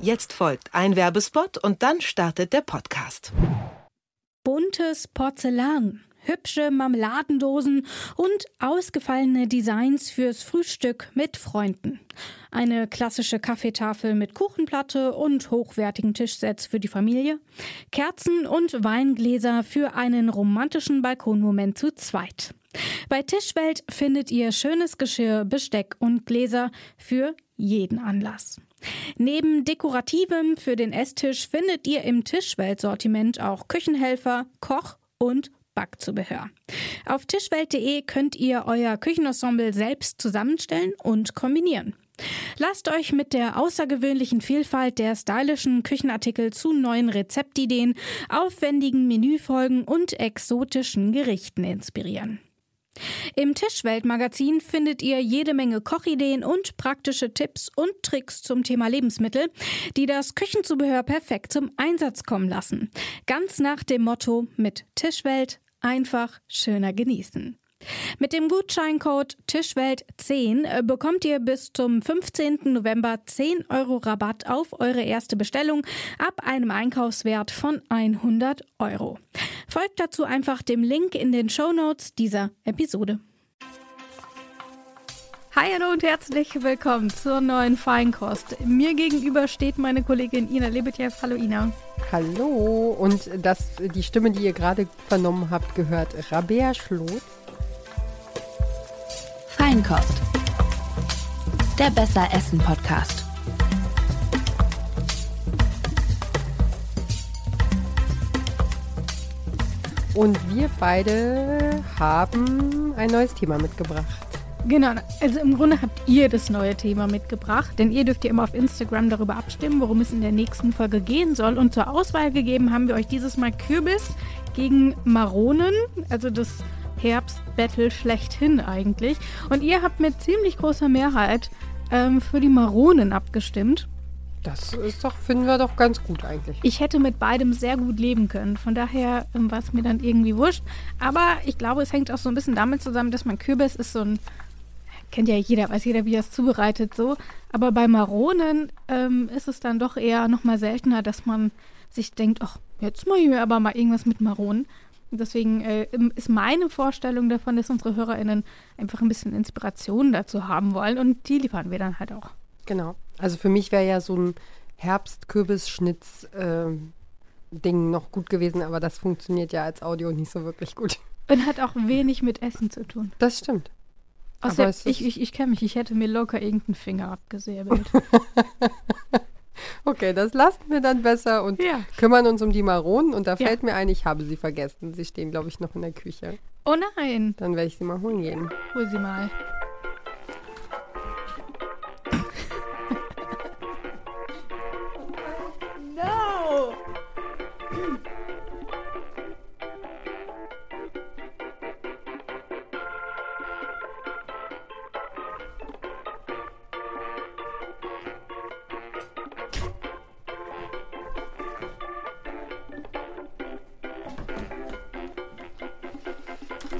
Jetzt folgt ein Werbespot und dann startet der Podcast. Buntes Porzellan, hübsche Marmeladendosen und ausgefallene Designs fürs Frühstück mit Freunden. Eine klassische Kaffeetafel mit Kuchenplatte und hochwertigen Tischsets für die Familie. Kerzen und Weingläser für einen romantischen Balkonmoment zu zweit. Bei Tischwelt findet ihr schönes Geschirr, Besteck und Gläser für jeden Anlass. Neben Dekorativem für den Esstisch findet ihr im Tischwelt-Sortiment auch Küchenhelfer, Koch und Backzubehör. Auf tischwelt.de könnt ihr euer Küchenensemble selbst zusammenstellen und kombinieren. Lasst euch mit der außergewöhnlichen Vielfalt der stylischen Küchenartikel zu neuen Rezeptideen, aufwendigen Menüfolgen und exotischen Gerichten inspirieren. Im Tischwelt-Magazin findet ihr jede Menge Kochideen und praktische Tipps und Tricks zum Thema Lebensmittel, die das Küchenzubehör perfekt zum Einsatz kommen lassen. Ganz nach dem Motto mit Tischwelt einfach schöner genießen. Mit dem Gutscheincode Tischwelt10 äh, bekommt ihr bis zum 15. November 10 Euro Rabatt auf eure erste Bestellung ab einem Einkaufswert von 100 Euro. Folgt dazu einfach dem Link in den Show Notes dieser Episode. Hi, hallo und herzlich willkommen zur neuen Feinkost. Mir gegenüber steht meine Kollegin Ina Lebetjew. Hallo Ina. Hallo und das, die Stimme, die ihr gerade vernommen habt, gehört Rabea Schlotz. Feinkost. Der Besser Essen Podcast. Und wir beide haben ein neues Thema mitgebracht. Genau, also im Grunde habt ihr das neue Thema mitgebracht, denn ihr dürft ja immer auf Instagram darüber abstimmen, worum es in der nächsten Folge gehen soll. Und zur Auswahl gegeben haben wir euch dieses Mal Kürbis gegen Maronen, also das Herbstbattle schlechthin eigentlich. Und ihr habt mit ziemlich großer Mehrheit ähm, für die Maronen abgestimmt. Das ist doch, finden wir doch ganz gut eigentlich. Ich hätte mit beidem sehr gut leben können. Von daher ähm, war es mir dann irgendwie wurscht. Aber ich glaube, es hängt auch so ein bisschen damit zusammen, dass man Kürbis ist so ein kennt ja jeder, weiß jeder, wie er es zubereitet, so. Aber bei Maronen ähm, ist es dann doch eher nochmal seltener, dass man sich denkt, ach, jetzt mache ich mir aber mal irgendwas mit Maronen. Deswegen äh, ist meine Vorstellung davon, dass unsere HörerInnen einfach ein bisschen Inspiration dazu haben wollen und die liefern wir dann halt auch. Genau. Also für mich wäre ja so ein Herbst-Kürbisschnitz-Ding äh, noch gut gewesen, aber das funktioniert ja als Audio nicht so wirklich gut. Und hat auch wenig mit Essen zu tun. Das stimmt. Außer ich, ich, ich kenne mich, ich hätte mir locker irgendeinen Finger abgesäbelt. okay, das lassen wir dann besser und ja. kümmern uns um die Maronen. Und da ja. fällt mir ein, ich habe sie vergessen. Sie stehen, glaube ich, noch in der Küche. Oh nein. Dann werde ich sie mal holen gehen. Hol sie mal.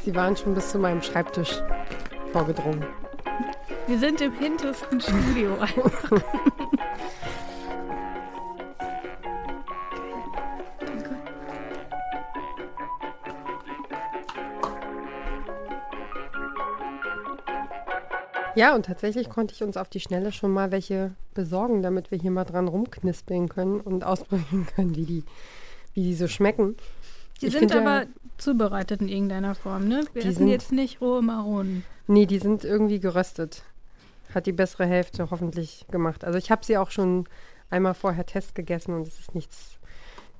Sie waren schon bis zu meinem Schreibtisch vorgedrungen. Wir sind im hintersten Studio. Ja, und tatsächlich konnte ich uns auf die Schnelle schon mal welche besorgen, damit wir hier mal dran rumknispeln können und ausprobieren können, wie die, wie die so schmecken. Die ich sind aber ja, zubereitet in irgendeiner Form, ne? Wir die sind jetzt nicht rohe Maronen. Nee, die sind irgendwie geröstet. Hat die bessere Hälfte hoffentlich gemacht. Also ich habe sie auch schon einmal vorher Test gegessen und es ist nichts,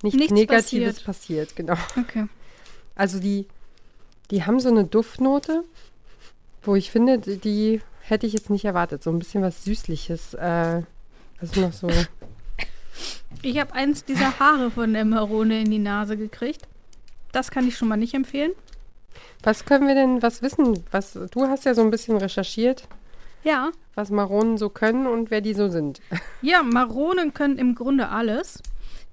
nichts, nichts Negatives passiert. passiert. Genau. Okay. Also die, die haben so eine Duftnote, wo ich finde, die, die hätte ich jetzt nicht erwartet. So ein bisschen was Süßliches. Äh, also noch so. Ich habe eins dieser Haare von der Marone in die Nase gekriegt. Das kann ich schon mal nicht empfehlen. Was können wir denn, was wissen? Was, du hast ja so ein bisschen recherchiert. Ja. Was Maronen so können und wer die so sind. Ja, Maronen können im Grunde alles.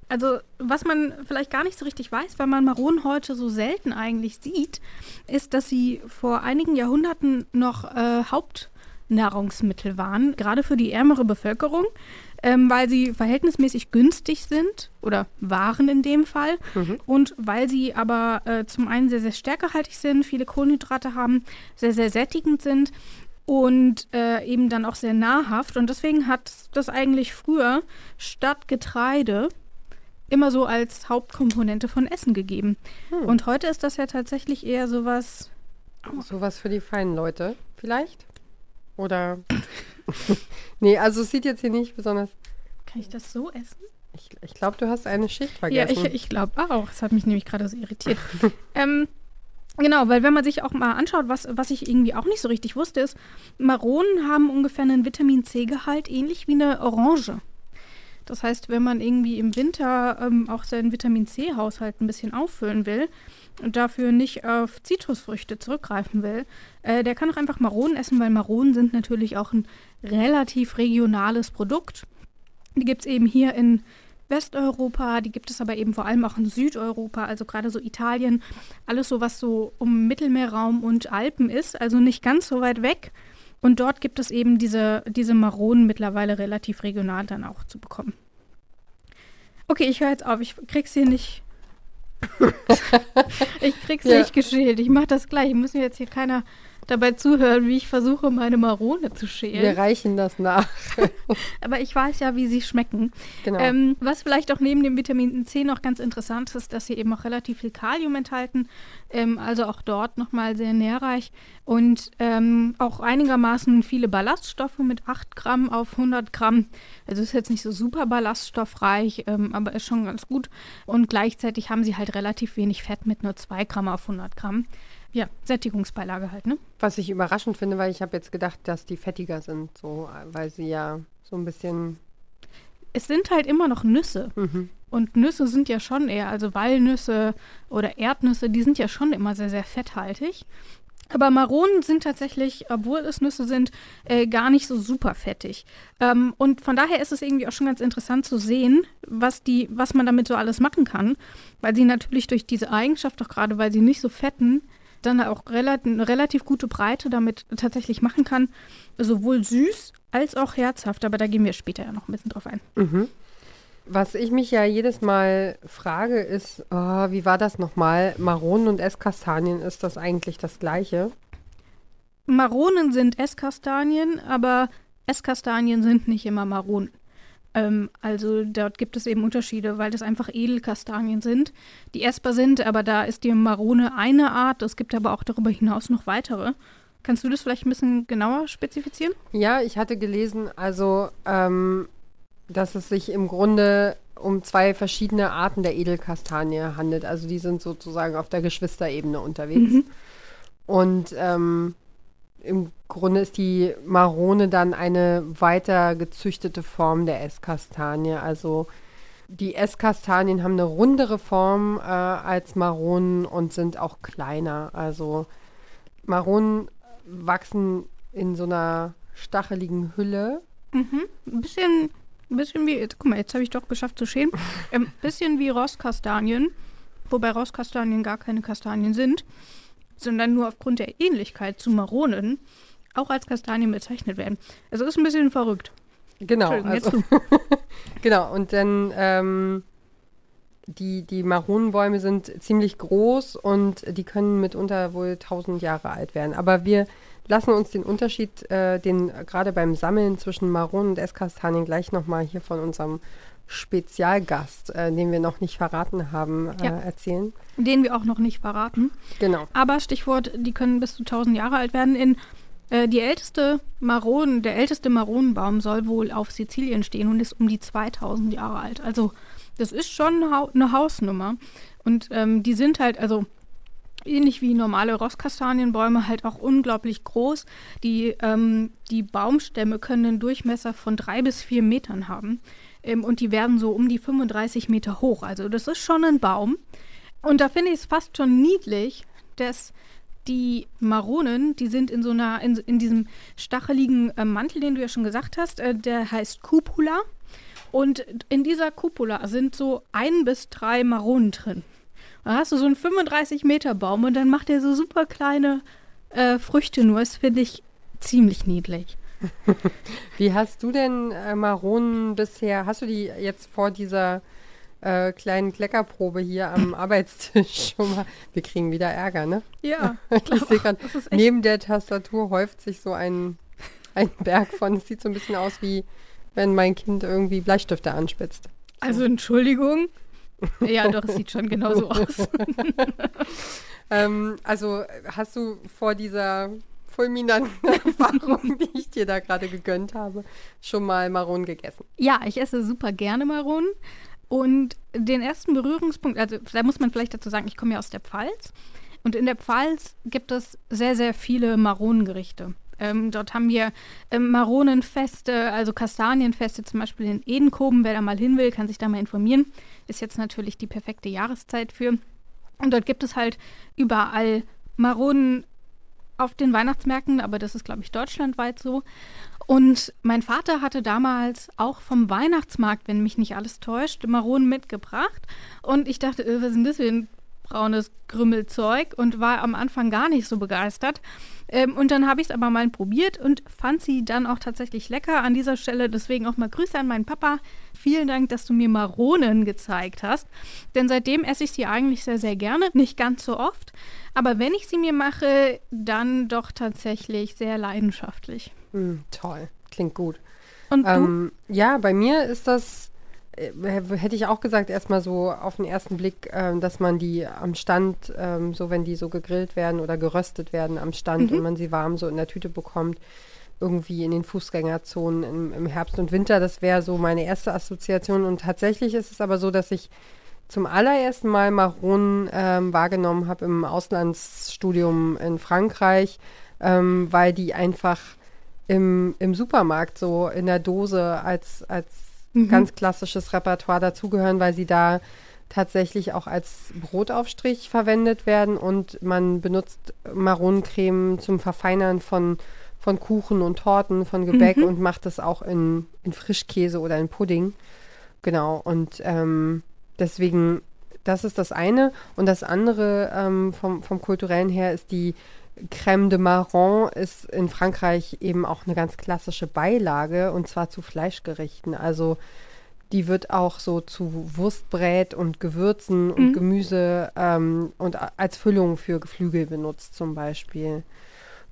Also, was man vielleicht gar nicht so richtig weiß, weil man Maronen heute so selten eigentlich sieht, ist, dass sie vor einigen Jahrhunderten noch äh, Haupt Nahrungsmittel waren, gerade für die ärmere Bevölkerung, ähm, weil sie verhältnismäßig günstig sind oder waren in dem Fall mhm. und weil sie aber äh, zum einen sehr, sehr stärkehaltig sind, viele Kohlenhydrate haben, sehr, sehr sättigend sind und äh, eben dann auch sehr nahrhaft. Und deswegen hat das eigentlich früher statt Getreide immer so als Hauptkomponente von Essen gegeben. Hm. Und heute ist das ja tatsächlich eher sowas. Oh. Sowas für die feinen Leute, vielleicht? Oder. nee, also es sieht jetzt hier nicht besonders. Kann ich das so essen? Ich, ich glaube, du hast eine Schicht vergessen. Ja, ich, ich glaube auch. Das hat mich nämlich gerade so irritiert. ähm, Genau, weil wenn man sich auch mal anschaut, was, was ich irgendwie auch nicht so richtig wusste, ist, Maronen haben ungefähr einen Vitamin C-Gehalt, ähnlich wie eine Orange. Das heißt, wenn man irgendwie im Winter ähm, auch seinen Vitamin C-Haushalt ein bisschen auffüllen will und dafür nicht auf Zitrusfrüchte zurückgreifen will, äh, der kann auch einfach Maronen essen, weil Maronen sind natürlich auch ein relativ regionales Produkt. Die gibt es eben hier in Westeuropa, die gibt es aber eben vor allem auch in Südeuropa, also gerade so Italien, alles so, was so um Mittelmeerraum und Alpen ist, also nicht ganz so weit weg. Und dort gibt es eben diese, diese Maronen mittlerweile relativ regional dann auch zu bekommen. Okay, ich höre jetzt auf, ich krieg's hier nicht. ich krieg's ja. nicht geschält. Ich mach das gleich. Müssen jetzt hier keiner dabei zuhören, wie ich versuche, meine Marone zu schälen. Wir reichen das nach. Aber ich weiß ja, wie sie schmecken. Genau. Ähm, was vielleicht auch neben dem Vitamin C noch ganz interessant ist, dass sie eben auch relativ viel Kalium enthalten. Ähm, also auch dort nochmal sehr nährreich. Und ähm, auch einigermaßen viele Ballaststoffe mit 8 Gramm auf 100 Gramm. Also ist jetzt nicht so super ballaststoffreich, ähm, aber ist schon ganz gut. Und gleichzeitig haben sie halt relativ wenig Fett mit nur 2 Gramm auf 100 Gramm. Ja, Sättigungsbeilage halt, ne? Was ich überraschend finde, weil ich habe jetzt gedacht, dass die fettiger sind, so, weil sie ja so ein bisschen. Es sind halt immer noch Nüsse. Mhm. Und Nüsse sind ja schon eher, also Walnüsse oder Erdnüsse, die sind ja schon immer sehr, sehr fetthaltig. Aber Maronen sind tatsächlich, obwohl es Nüsse sind, äh, gar nicht so super fettig. Ähm, und von daher ist es irgendwie auch schon ganz interessant zu sehen, was, die, was man damit so alles machen kann. Weil sie natürlich durch diese Eigenschaft, auch gerade weil sie nicht so fetten, dann auch relativ, eine relativ gute Breite damit tatsächlich machen kann. Sowohl süß als auch herzhaft, aber da gehen wir später ja noch ein bisschen drauf ein. Mhm. Was ich mich ja jedes Mal frage, ist, oh, wie war das nochmal? Maronen und Esskastanien, ist das eigentlich das gleiche? Maronen sind Esskastanien, aber Esskastanien sind nicht immer Maronen. Ähm, also dort gibt es eben Unterschiede, weil das einfach Edelkastanien sind, die essbar sind, aber da ist die Marone eine Art. Es gibt aber auch darüber hinaus noch weitere. Kannst du das vielleicht ein bisschen genauer spezifizieren? Ja, ich hatte gelesen, also ähm, dass es sich im Grunde um zwei verschiedene Arten der Edelkastanie handelt. Also die sind sozusagen auf der Geschwisterebene unterwegs. Mhm. Und ähm, im Grunde ist die Marone dann eine weiter gezüchtete Form der Esskastanie. Also die Esskastanien haben eine rundere Form äh, als Maronen und sind auch kleiner. Also Maronen wachsen in so einer stacheligen Hülle. Mhm. Ein bisschen, ein bisschen wie, jetzt, guck mal, jetzt habe ich doch geschafft zu schämen. Ein ähm, bisschen wie Rosskastanien, wobei Rosskastanien gar keine Kastanien sind sondern nur aufgrund der Ähnlichkeit zu Maronen auch als Kastanien bezeichnet werden. Also ist ein bisschen verrückt. Genau. Also, genau, und dann ähm, die, die Maronenbäume sind ziemlich groß und die können mitunter wohl 1000 Jahre alt werden. Aber wir lassen uns den Unterschied, äh, den gerade beim Sammeln zwischen Maronen und Esskastanien gleich nochmal hier von unserem Spezialgast, äh, den wir noch nicht verraten haben, äh, ja. erzählen. Den wir auch noch nicht verraten. Genau. Aber Stichwort, die können bis zu 1000 Jahre alt werden. In äh, die älteste Maronen, der älteste Maronenbaum soll wohl auf Sizilien stehen und ist um die 2000 Jahre alt. Also das ist schon eine Hausnummer. Und ähm, die sind halt, also ähnlich wie normale Rosskastanienbäume, halt auch unglaublich groß. Die, ähm, die Baumstämme können einen Durchmesser von drei bis vier Metern haben. Ähm, und die werden so um die 35 Meter hoch. Also das ist schon ein Baum. Und da finde ich es fast schon niedlich, dass die Maronen, die sind in so einer, in, in diesem stacheligen äh, Mantel, den du ja schon gesagt hast, äh, der heißt Cupula. Und in dieser Cupula sind so ein bis drei Maronen drin. Da hast du so einen 35 Meter Baum und dann macht er so super kleine äh, Früchte nur. Das finde ich ziemlich niedlich. Wie hast du denn äh, Maronen bisher, hast du die jetzt vor dieser äh, kleinen Kleckerprobe hier am Arbeitstisch schon mal, wir kriegen wieder Ärger, ne? Ja, ich, ich sehe gerade, neben der Tastatur häuft sich so ein, ein Berg von, es sieht so ein bisschen aus wie, wenn mein Kind irgendwie Bleistifte anspitzt. So. Also Entschuldigung. Ja, doch, es sieht schon genauso aus. ähm, also hast du vor dieser fulminanten Erfahrung, die ich dir da gerade gegönnt habe, schon mal Maronen gegessen? Ja, ich esse super gerne Maronen. Und den ersten Berührungspunkt, also da muss man vielleicht dazu sagen, ich komme ja aus der Pfalz. Und in der Pfalz gibt es sehr, sehr viele Maronengerichte. Ähm, dort haben wir ähm, Maronenfeste, also Kastanienfeste, zum Beispiel in Edenkoben. Wer da mal hin will, kann sich da mal informieren. Ist jetzt natürlich die perfekte Jahreszeit für. Und dort gibt es halt überall Maronen auf den Weihnachtsmärkten, aber das ist, glaube ich, deutschlandweit so. Und mein Vater hatte damals auch vom Weihnachtsmarkt, wenn mich nicht alles täuscht, Maronen mitgebracht. Und ich dachte, äh, was denn das für ein braunes Grümmelzeug? Und war am Anfang gar nicht so begeistert. Ähm, und dann habe ich es aber mal probiert und fand sie dann auch tatsächlich lecker. An dieser Stelle deswegen auch mal Grüße an meinen Papa. Vielen Dank, dass du mir Maronen gezeigt hast. Denn seitdem esse ich sie eigentlich sehr, sehr gerne. Nicht ganz so oft. Aber wenn ich sie mir mache, dann doch tatsächlich sehr leidenschaftlich. Mm, toll, klingt gut. Und ähm, ja, bei mir ist das, hätte ich auch gesagt, erstmal so auf den ersten Blick, äh, dass man die am Stand, äh, so wenn die so gegrillt werden oder geröstet werden am Stand mhm. und man sie warm so in der Tüte bekommt, irgendwie in den Fußgängerzonen im, im Herbst und Winter, das wäre so meine erste Assoziation. Und tatsächlich ist es aber so, dass ich zum allerersten Mal Maronen ähm, wahrgenommen habe im Auslandsstudium in Frankreich, ähm, weil die einfach im, im Supermarkt so in der Dose als, als mhm. ganz klassisches Repertoire dazugehören, weil sie da tatsächlich auch als Brotaufstrich verwendet werden und man benutzt Maronencreme zum Verfeinern von, von Kuchen und Torten, von Gebäck mhm. und macht das auch in, in Frischkäse oder in Pudding. Genau, und ähm, deswegen, das ist das eine. Und das andere ähm, vom, vom kulturellen her ist die Crème de Marron ist in Frankreich eben auch eine ganz klassische Beilage und zwar zu Fleischgerichten. Also die wird auch so zu Wurstbrät und Gewürzen und mhm. Gemüse ähm, und als Füllung für Geflügel benutzt zum Beispiel.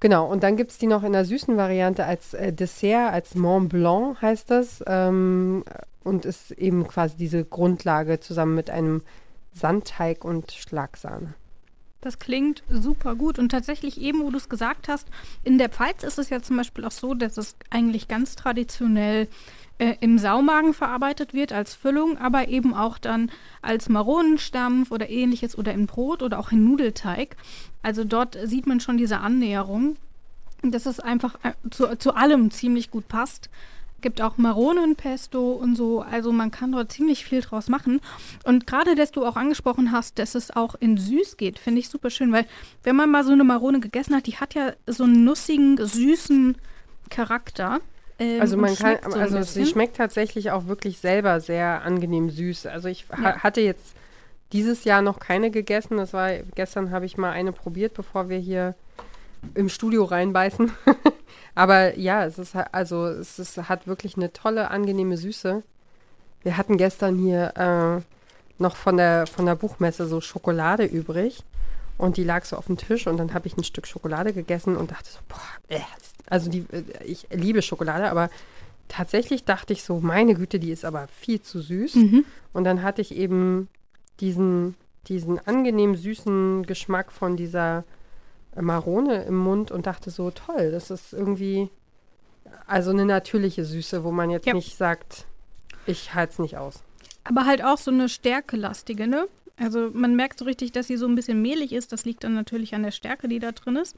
Genau, und dann gibt es die noch in der süßen Variante als äh, Dessert, als Mont Blanc heißt das. Ähm, und ist eben quasi diese Grundlage zusammen mit einem Sandteig und Schlagsahne. Das klingt super gut. Und tatsächlich eben, wo du es gesagt hast, in der Pfalz ist es ja zum Beispiel auch so, dass es eigentlich ganz traditionell äh, im Saumagen verarbeitet wird als Füllung, aber eben auch dann als Maronenstampf oder ähnliches oder in Brot oder auch in Nudelteig. Also dort sieht man schon diese Annäherung, dass es einfach äh, zu, zu allem ziemlich gut passt gibt auch Maronenpesto und so. Also man kann dort ziemlich viel draus machen. Und gerade, dass du auch angesprochen hast, dass es auch in süß geht, finde ich super schön, weil wenn man mal so eine Marone gegessen hat, die hat ja so einen nussigen, süßen Charakter. Ähm, also man kann, so also sie schmeckt tatsächlich auch wirklich selber sehr angenehm süß. Also ich ja. ha hatte jetzt dieses Jahr noch keine gegessen. Das war gestern habe ich mal eine probiert, bevor wir hier im Studio reinbeißen. Aber ja, es ist also es ist, hat wirklich eine tolle, angenehme Süße. Wir hatten gestern hier äh, noch von der von der Buchmesse so Schokolade übrig und die lag so auf dem Tisch und dann habe ich ein Stück Schokolade gegessen und dachte so, boah, äh, also die, äh, ich liebe Schokolade, aber tatsächlich dachte ich so, meine Güte, die ist aber viel zu süß. Mhm. Und dann hatte ich eben diesen, diesen angenehm süßen Geschmack von dieser Marone im Mund und dachte so, toll, das ist irgendwie also eine natürliche Süße, wo man jetzt ja. nicht sagt, ich halte es nicht aus. Aber halt auch so eine stärkelastige, ne? Also man merkt so richtig, dass sie so ein bisschen mehlig ist. Das liegt dann natürlich an der Stärke, die da drin ist.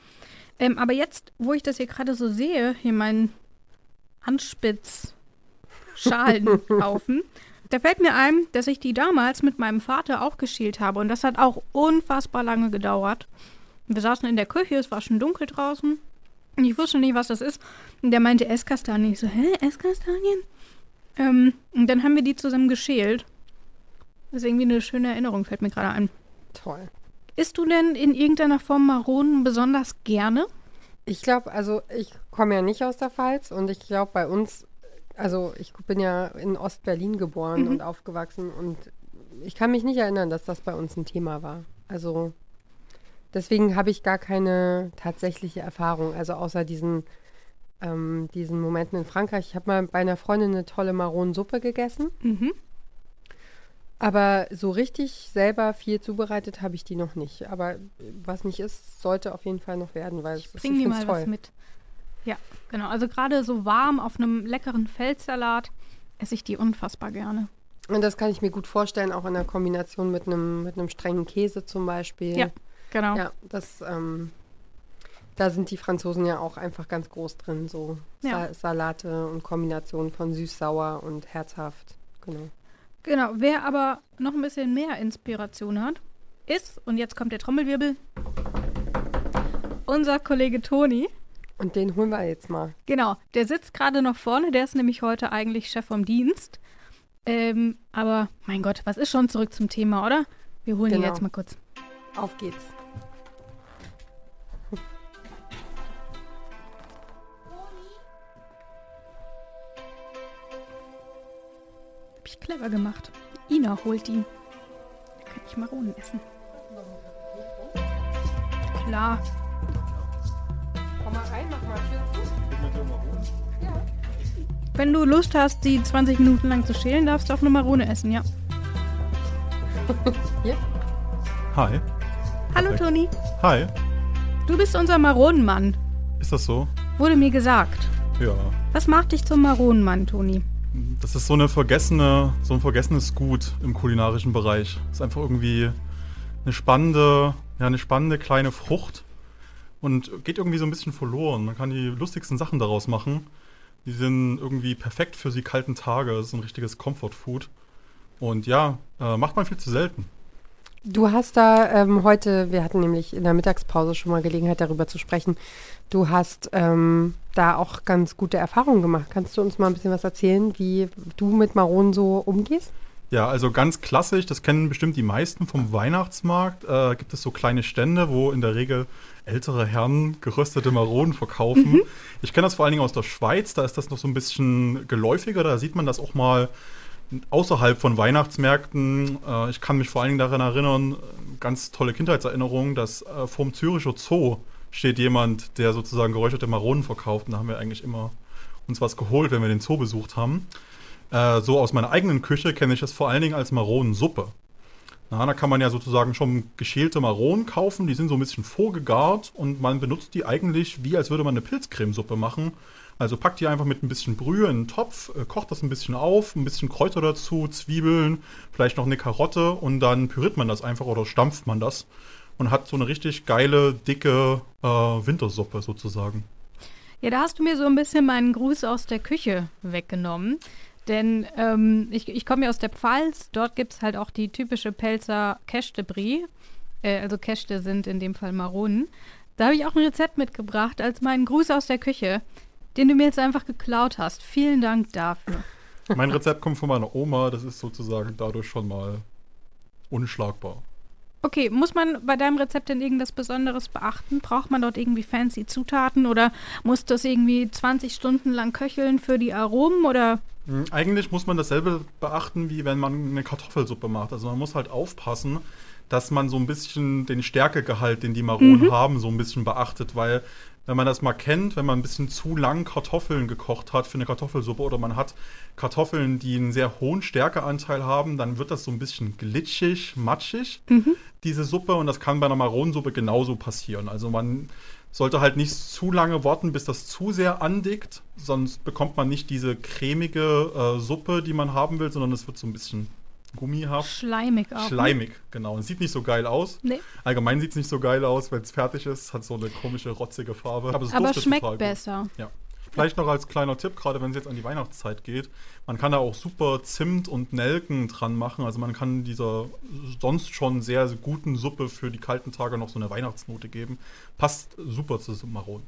Ähm, aber jetzt, wo ich das hier gerade so sehe, hier mein Anspitz-Schalenhaufen, da fällt mir ein, dass ich die damals mit meinem Vater auch geschält habe. Und das hat auch unfassbar lange gedauert. Wir saßen in der Küche, es war schon dunkel draußen. Und ich wusste nicht, was das ist. Und der meinte Esskastanien. Ich so, hä, Esskastanien? Ähm, und dann haben wir die zusammen geschält. Das ist irgendwie eine schöne Erinnerung, fällt mir gerade ein. Toll. Isst du denn in irgendeiner Form Maronen besonders gerne? Ich glaube, also ich komme ja nicht aus der Pfalz und ich glaube bei uns, also ich bin ja in Ostberlin geboren Mhm. und aufgewachsen und ich kann mich nicht erinnern, dass das bei uns ein Thema war. Also deswegen habe ich gar keine tatsächliche Erfahrung, also außer diesen, ähm, diesen Momenten in Frankreich. Ich habe mal bei einer Freundin eine tolle Maronensuppe gegessen, Mhm. aber so richtig selber viel zubereitet habe ich die noch nicht. Aber was nicht ist, sollte auf jeden Fall noch werden, weil es ist Bring dir find's mal was mit. Ja, genau. Also gerade so warm auf einem leckeren Feldsalat esse ich die unfassbar gerne. Und das kann ich mir gut vorstellen, auch in der Kombination mit einem mit einem strengen Käse zum Beispiel. Ja, genau. Ja, das, ähm, da sind die Franzosen ja auch einfach ganz groß drin, so Ja. Sa Salate und Kombinationen von süß-sauer und herzhaft. Genau. Genau. Wer aber noch ein bisschen mehr Inspiration hat, ist, und jetzt kommt der Trommelwirbel, unser Kollege Toni. Und den holen wir jetzt mal. Genau, der sitzt gerade noch vorne, der ist nämlich heute eigentlich Chef vom Dienst. Ähm, aber mein Gott, was ist schon zurück zum Thema, oder? Wir holen ihn Genau. jetzt mal kurz. Auf geht's. Clever gemacht. Ina holt ihn. Da kann ich Maronen essen. Klar. Komm mal rein, mach mal Tür zu. Wenn du Lust hast, die 20 Minuten lang zu schälen, darfst du auch eine Marone essen, ja. Hi. Hallo Perfekt. Toni. Hi. Du bist unser Maronenmann. Ist das so? Wurde mir gesagt. Ja. Was macht dich zum Maronenmann, Toni? Das ist so eine vergessene, so ein vergessenes Gut im kulinarischen Bereich. Ist einfach irgendwie eine spannende, ja, eine spannende kleine Frucht und geht irgendwie so ein bisschen verloren. Man kann die lustigsten Sachen daraus machen. Die sind irgendwie perfekt für die kalten Tage. Das ist ein richtiges Comfort Food. Und ja, äh, macht man viel zu selten. Du hast da ähm, heute, wir hatten nämlich in der Mittagspause schon mal Gelegenheit darüber zu sprechen, du hast ähm, da auch ganz gute Erfahrungen gemacht. Kannst du uns mal ein bisschen was erzählen, wie du mit Maronen so umgehst? Ja, also ganz klassisch, das kennen bestimmt die meisten vom Weihnachtsmarkt, äh, gibt es so kleine Stände, wo in der Regel ältere Herren geröstete Maronen verkaufen. Ich kenne das vor allen Dingen aus der Schweiz, da ist das noch so ein bisschen geläufiger, da sieht man das auch mal außerhalb von Weihnachtsmärkten. Äh, ich kann mich vor allen Dingen daran erinnern, ganz tolle Kindheitserinnerung, dass äh, vorm Züricher Zoo steht jemand, der sozusagen geräucherte Maronen verkauft und da haben wir eigentlich immer uns was geholt, wenn wir den Zoo besucht haben. Äh, so aus meiner eigenen Küche kenne ich es vor allen Dingen als Maronensuppe. Na, da kann man ja sozusagen schon geschälte Maronen kaufen, die sind so ein bisschen vorgegart und man benutzt die eigentlich wie als würde man eine Pilzcremesuppe machen. Also packt die einfach mit ein bisschen Brühe in einen Topf, äh, kocht das ein bisschen auf, ein bisschen Kräuter dazu, Zwiebeln, vielleicht noch eine Karotte und dann püriert man das einfach oder stampft man das und hat so eine richtig geile, dicke äh, Wintersuppe sozusagen. Ja, da hast du mir so ein bisschen meinen Gruß aus der Küche weggenommen. Denn ähm, ich, ich komme ja aus der Pfalz. Dort gibt es halt auch die typische Pelzer Käste Brie. Äh, also Käste sind in dem Fall Maronen. Da habe ich auch ein Rezept mitgebracht als meinen Gruß aus der Küche, den du mir jetzt einfach geklaut hast. Vielen Dank dafür. Mein Rezept kommt von meiner Oma, das ist sozusagen dadurch schon mal unschlagbar. Okay, muss man bei deinem Rezept denn irgendwas Besonderes beachten? Braucht man dort irgendwie fancy Zutaten oder muss das irgendwie 20 Stunden lang köcheln für die Aromen oder? Hm, Eigentlich muss man dasselbe beachten, wie wenn man eine Kartoffelsuppe macht. Also man muss halt aufpassen, dass man so ein bisschen den Stärkegehalt, den die Maronen haben, so ein bisschen beachtet, weil wenn man das mal kennt, wenn man ein bisschen zu lang Kartoffeln gekocht hat für eine Kartoffelsuppe oder man hat Kartoffeln, die einen sehr hohen Stärkeanteil haben, dann wird das so ein bisschen glitschig, matschig, diese Suppe. Und das kann bei einer Maronensuppe genauso passieren. Also man sollte halt nicht zu lange warten, bis das zu sehr andickt, sonst bekommt man nicht diese cremige äh, Suppe, die man haben will, sondern es wird so ein bisschen gummihaft. Schleimig auch. ne? Schleimig, genau. Und sieht nicht so geil aus. Nee. Allgemein sieht es nicht so geil aus, wenn es fertig ist. Hat so eine komische, rotzige Farbe. es Aber duftet schmeckt total gut. besser. Ja. Vielleicht noch als kleiner Tipp, gerade wenn es jetzt an die Weihnachtszeit geht, man kann da auch super Zimt und Nelken dran machen. Also man kann dieser sonst schon sehr guten Suppe für die kalten Tage noch so eine Weihnachtsnote geben. Passt super zu Maronen.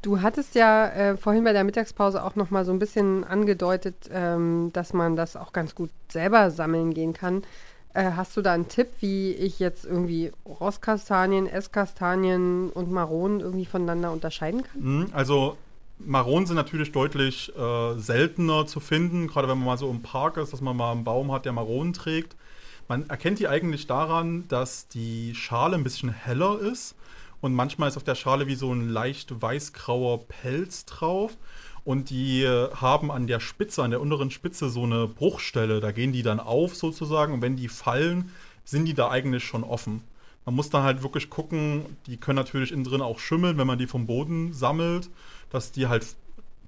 Du hattest ja äh, vorhin bei der Mittagspause auch noch mal so ein bisschen angedeutet, ähm, dass man das auch ganz gut selber sammeln gehen kann. Äh, hast du da einen Tipp, wie ich jetzt irgendwie Rostkastanien, Esskastanien und Maronen irgendwie voneinander unterscheiden kann? Mhm, Also Maronen sind natürlich deutlich äh, seltener zu finden, gerade wenn man mal so im Park ist, dass man mal einen Baum hat, der Maronen trägt. Man erkennt die eigentlich daran, dass die Schale ein bisschen heller ist und manchmal ist auf der Schale wie so ein leicht weißgrauer Pelz drauf. Und die äh, haben an der Spitze, an der unteren Spitze so eine Bruchstelle. Da gehen die dann auf sozusagen. Und wenn die fallen, sind die da eigentlich schon offen. Man muss dann halt wirklich gucken, die können natürlich innen drin auch schimmeln, wenn man die vom Boden sammelt, dass die halt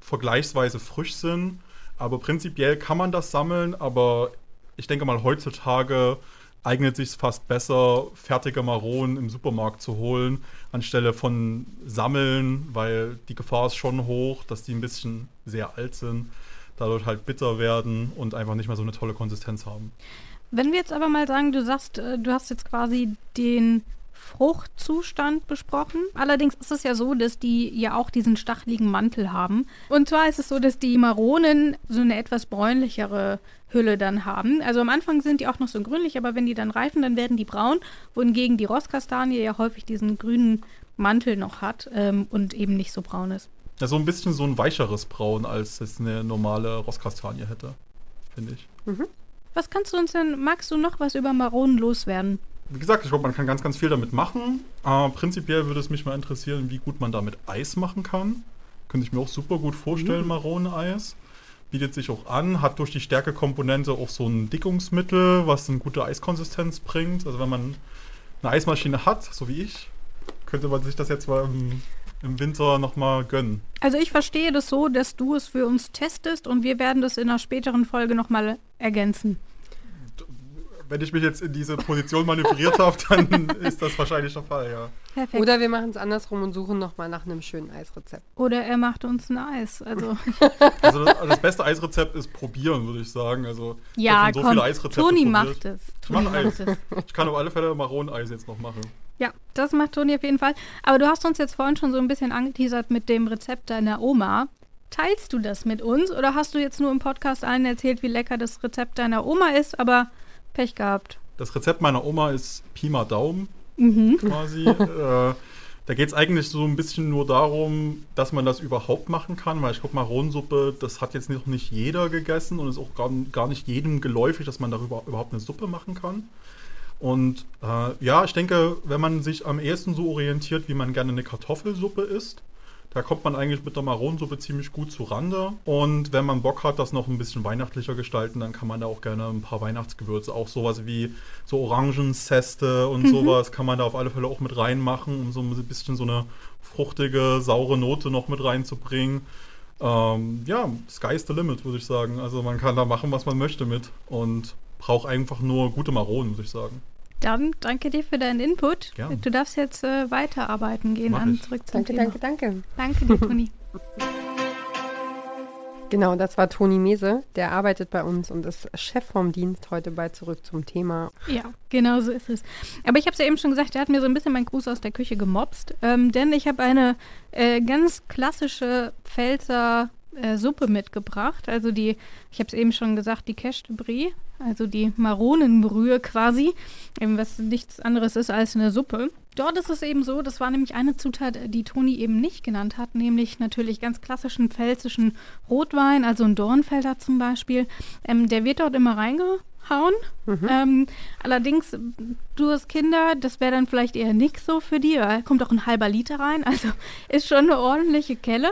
vergleichsweise frisch sind. Aber prinzipiell kann man das sammeln, aber ich denke mal, heutzutage eignet sich fast besser, fertige Maronen im Supermarkt zu holen, anstelle von sammeln, weil die Gefahr ist schon hoch, dass die ein bisschen sehr alt sind, dadurch halt bitter werden und einfach nicht mehr so eine tolle Konsistenz haben. Wenn wir jetzt aber mal sagen, du sagst, äh, du hast jetzt quasi den Fruchtzustand besprochen. Allerdings ist es ja so, dass die ja auch diesen stacheligen Mantel haben. Und zwar ist es so, dass die Maronen so eine etwas bräunlichere Hülle dann haben. Also am Anfang sind die auch noch so grünlich, aber wenn die dann reifen, dann werden die braun, wohingegen die Rosskastanie ja häufig diesen grünen Mantel noch hat ähm, und eben nicht so braun ist. Ja, so ein bisschen so ein weicheres Braun, als es eine normale Rosskastanie hätte, finde ich. Mhm. Was kannst du uns denn, magst du noch was über Maronen loswerden? Wie gesagt, ich glaube, man kann ganz, ganz viel damit machen. Äh, prinzipiell würde es mich mal interessieren, wie gut man damit Eis machen kann. Könnte ich mir auch super gut vorstellen, mhm. Maroneneis. Bietet sich auch an, hat durch die Stärkekomponente auch so ein Dickungsmittel, was eine gute Eiskonsistenz bringt. Also wenn man eine Eismaschine hat, so wie ich, könnte man sich das jetzt mal im, im Winter nochmal gönnen. Also ich verstehe das so, dass du es für uns testest und wir werden das in einer späteren Folge nochmal ergänzen wenn ich mich jetzt in diese Position manövriert habe, dann ist das wahrscheinlich der Fall, ja. Perfekt. Oder wir machen es andersrum und suchen nochmal nach einem schönen Eisrezept. Oder er macht uns ein Eis. Also, also das, das, beste Eisrezept ist probieren, würde ich sagen. Also ja, so komm, viele Eisrezepte Toni probiert. macht es. Toni macht Eis. Es. Ich kann auf alle Fälle Maroneneis jetzt noch machen. Ja, das macht Toni auf jeden Fall. Aber du hast uns jetzt vorhin schon so ein bisschen angeteasert mit dem Rezept deiner Oma. Teilst du das mit uns oder hast du jetzt nur im Podcast allen erzählt, wie lecker das Rezept deiner Oma ist, aber Pech gehabt. Das Rezept meiner Oma ist Pi mal Daumen mhm. quasi. äh, da geht es eigentlich so ein bisschen nur darum, dass man das überhaupt machen kann, weil ich glaube, Maronensuppe, das hat jetzt noch nicht jeder gegessen und ist auch gar, gar nicht jedem geläufig, dass man darüber überhaupt eine Suppe machen kann. Und äh, ja, ich denke, wenn man sich am ehesten so orientiert, wie man gerne eine Kartoffelsuppe isst, da kommt man eigentlich mit der Maronensuppe ziemlich gut zu Rande. Und wenn man Bock hat, das noch ein bisschen weihnachtlicher gestalten, dann kann man da auch gerne ein paar Weihnachtsgewürze, auch sowas wie so Orangenzeste und mhm. sowas, kann man da auf alle Fälle auch mit reinmachen, um so ein bisschen so eine fruchtige, saure Note noch mit reinzubringen. Ähm, ja, sky's the limit, würde ich sagen. Also man kann da machen, was man möchte mit und braucht einfach nur gute Maronen, würde ich sagen. Dann danke dir für deinen Input. Gerne. Du darfst jetzt äh, weiterarbeiten gehen an zurück zum danke, Thema. Danke, danke, danke. dir, Toni. Genau, das war Toni Mese, der arbeitet bei uns und ist Chef vom Dienst heute bei Zurück zum Thema. Ja, genau so ist es. Aber ich habe es ja eben schon gesagt, er hat mir so ein bisschen meinen Gruß aus der Küche gemobst, ähm, denn ich habe eine äh, ganz klassische Pfälzer äh, Suppe mitgebracht. Also die, ich habe es eben schon gesagt, die Cache de Brie, also die Maronenbrühe quasi, was nichts anderes ist als eine Suppe. Dort ist es eben so, das war nämlich eine Zutat, die Toni eben nicht genannt hat, nämlich natürlich ganz klassischen pfälzischen Rotwein, also ein Dornfelder zum Beispiel. Ähm, der wird dort immer reingehauen. Mhm. Ähm, allerdings, du hast Kinder, das wäre dann vielleicht eher nicht so für die, weil kommt auch ein halber Liter rein, also ist schon eine ordentliche Kelle.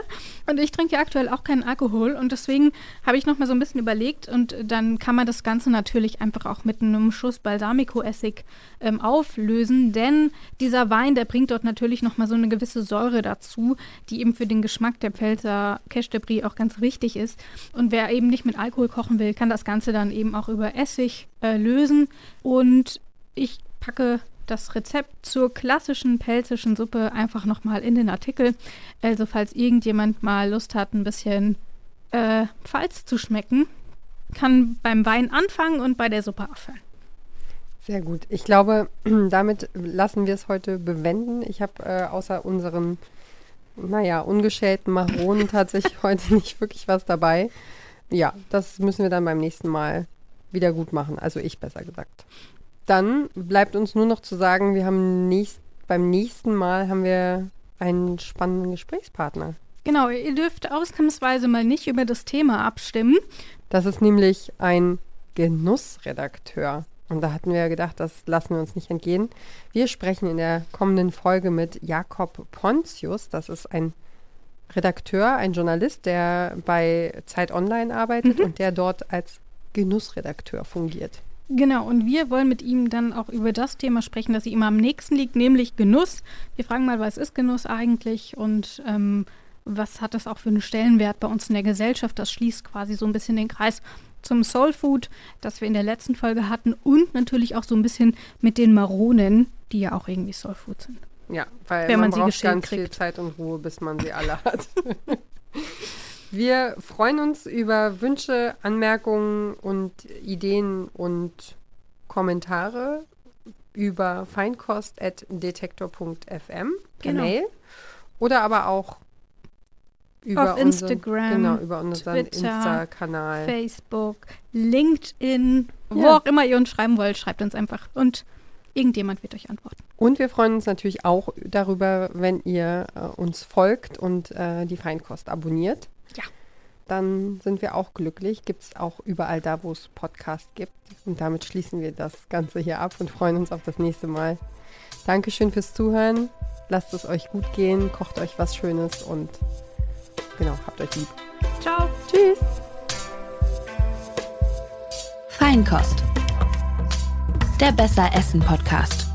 Und ich trinke ja aktuell auch keinen Alkohol und deswegen habe ich noch mal so ein bisschen überlegt und dann kann man das Ganze natürlich einfach auch mit einem Schuss Balsamico-Essig ähm, auflösen, denn dieser Wein, der bringt dort natürlich noch mal so eine gewisse Säure dazu, die eben für den Geschmack der Pfälzer Cache de Brie auch ganz wichtig ist. Und wer eben nicht mit Alkohol kochen will, kann das Ganze dann eben auch über Essig äh, lösen. Und ich packe das Rezept zur klassischen pelzischen Suppe einfach nochmal in den Artikel. Also falls irgendjemand mal Lust hat, ein bisschen äh, Pfalz zu schmecken, kann beim Wein anfangen und bei der Suppe aufhören. Sehr gut. Ich glaube, damit lassen wir es heute bewenden. Ich habe äh, außer unseren, naja, ungeschälten Maronen tatsächlich heute nicht wirklich was dabei. Ja, das müssen wir dann beim nächsten Mal wieder gut machen. Also ich besser gesagt. Dann bleibt uns nur noch zu sagen, wir haben nächst, beim nächsten Mal haben wir einen spannenden Gesprächspartner. Genau, ihr dürft ausnahmsweise mal nicht über das Thema abstimmen. Das ist nämlich ein Genussredakteur. Und da hatten wir gedacht, das lassen wir uns nicht entgehen. Wir sprechen in der kommenden Folge mit Jakob Pontius. Das ist ein Redakteur, ein Journalist, der bei Zeit Online arbeitet mhm. und der dort als Genussredakteur fungiert. Genau, und wir wollen mit ihm dann auch über das Thema sprechen, das ihm am nächsten liegt, nämlich Genuss. Wir fragen mal, was ist Genuss eigentlich und ähm, was hat das auch für einen Stellenwert bei uns in der Gesellschaft? Das schließt quasi so ein bisschen den Kreis zum Soul Food, das wir in der letzten Folge hatten und natürlich auch so ein bisschen mit den Maronen, die ja auch irgendwie Soul Food sind. Ja, weil Wenn man, man braucht ganz kriegt. viel Zeit und Ruhe, bis man sie alle hat. wir freuen uns über Wünsche, Anmerkungen und Ideen und Kommentare über feinkost.detektor.fm per genau. Mail oder aber auch über auf Instagram, genau, über unseren Insta-Kanal, Facebook, LinkedIn, ja. wo auch immer ihr uns schreiben wollt, schreibt uns einfach und irgendjemand wird euch antworten. Und wir freuen uns natürlich auch darüber, wenn ihr äh, uns folgt und äh, die Feinkost abonniert. Ja. Dann sind wir auch glücklich. Gibt es auch überall da, wo es Podcasts gibt. Und damit schließen wir das Ganze hier ab und freuen uns auf das nächste Mal. Dankeschön fürs Zuhören. Lasst es euch gut gehen, kocht euch was Schönes und Genau, habt euch lieb. Ciao. Tschüss. Feinkost. Der Besser Essen Podcast.